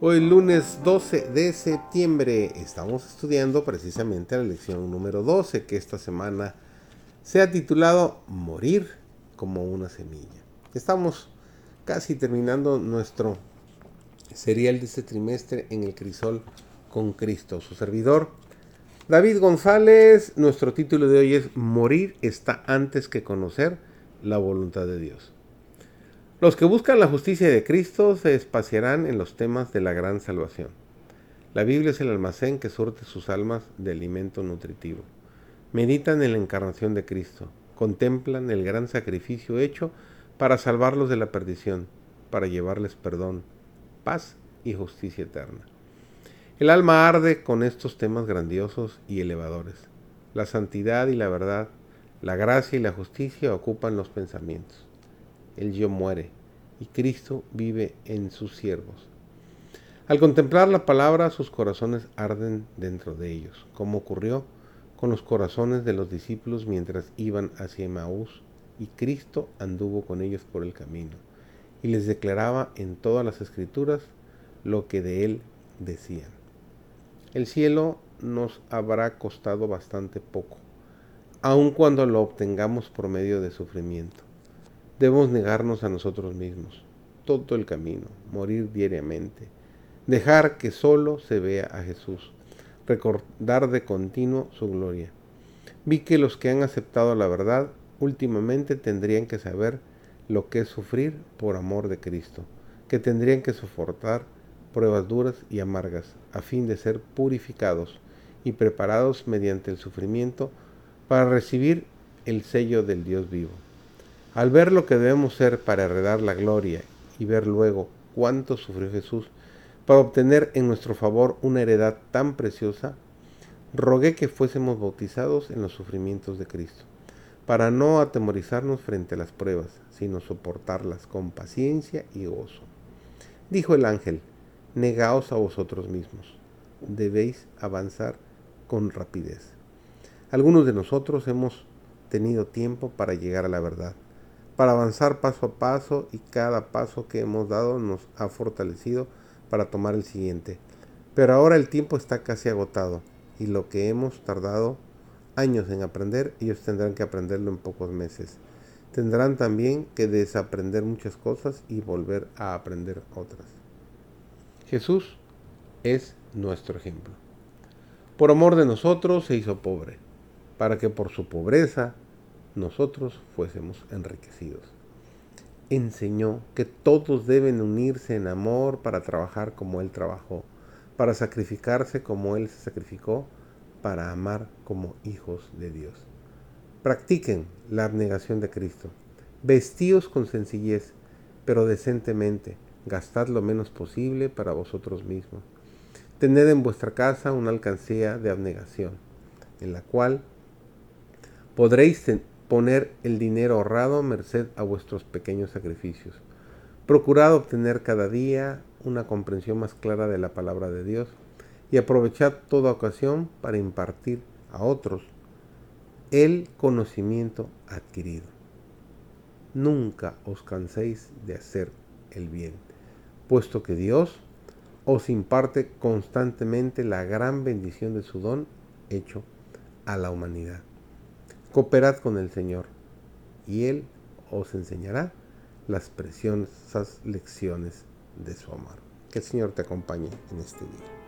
Hoy lunes 12 de septiembre estamos estudiando precisamente la lección número 12 que esta semana se ha titulado Morir como una semilla. Estamos casi terminando nuestro serial de este trimestre en el crisol con Cristo, su servidor. David González, nuestro título de hoy es Morir está antes que conocer la voluntad de Dios. Los que buscan la justicia de Cristo se espaciarán en los temas de la gran salvación. La Biblia es el almacén que surte sus almas de alimento nutritivo. Meditan en la encarnación de Cristo, contemplan el gran sacrificio hecho para salvarlos de la perdición, para llevarles perdón, paz y justicia eterna. El alma arde con estos temas grandiosos y elevadores. La santidad y la verdad, la gracia y la justicia ocupan los pensamientos el yo muere y Cristo vive en sus siervos. Al contemplar la palabra, sus corazones arden dentro de ellos, como ocurrió con los corazones de los discípulos mientras iban hacia Emaús, y Cristo anduvo con ellos por el camino, y les declaraba en todas las escrituras lo que de él decían. El cielo nos habrá costado bastante poco, aun cuando lo obtengamos por medio de sufrimiento. Debemos negarnos a nosotros mismos todo el camino, morir diariamente, dejar que solo se vea a Jesús, recordar de continuo su gloria. Vi que los que han aceptado la verdad últimamente tendrían que saber lo que es sufrir por amor de Cristo, que tendrían que soportar pruebas duras y amargas a fin de ser purificados y preparados mediante el sufrimiento para recibir el sello del Dios vivo. Al ver lo que debemos ser para heredar la gloria y ver luego cuánto sufrió Jesús para obtener en nuestro favor una heredad tan preciosa, rogué que fuésemos bautizados en los sufrimientos de Cristo, para no atemorizarnos frente a las pruebas, sino soportarlas con paciencia y gozo. Dijo el ángel, negaos a vosotros mismos, debéis avanzar con rapidez. Algunos de nosotros hemos tenido tiempo para llegar a la verdad para avanzar paso a paso y cada paso que hemos dado nos ha fortalecido para tomar el siguiente. Pero ahora el tiempo está casi agotado y lo que hemos tardado años en aprender, ellos tendrán que aprenderlo en pocos meses. Tendrán también que desaprender muchas cosas y volver a aprender otras. Jesús es nuestro ejemplo. Por amor de nosotros se hizo pobre, para que por su pobreza nosotros fuésemos enriquecidos. Enseñó que todos deben unirse en amor para trabajar como Él trabajó, para sacrificarse como Él se sacrificó, para amar como hijos de Dios. Practiquen la abnegación de Cristo. Vestíos con sencillez, pero decentemente. Gastad lo menos posible para vosotros mismos. Tened en vuestra casa una alcancía de abnegación, en la cual podréis poner el dinero ahorrado merced a vuestros pequeños sacrificios. Procurad obtener cada día una comprensión más clara de la palabra de Dios y aprovechad toda ocasión para impartir a otros el conocimiento adquirido. Nunca os canséis de hacer el bien, puesto que Dios os imparte constantemente la gran bendición de su don hecho a la humanidad. Cooperad con el Señor y Él os enseñará las preciosas lecciones de su amor. Que el Señor te acompañe en este día.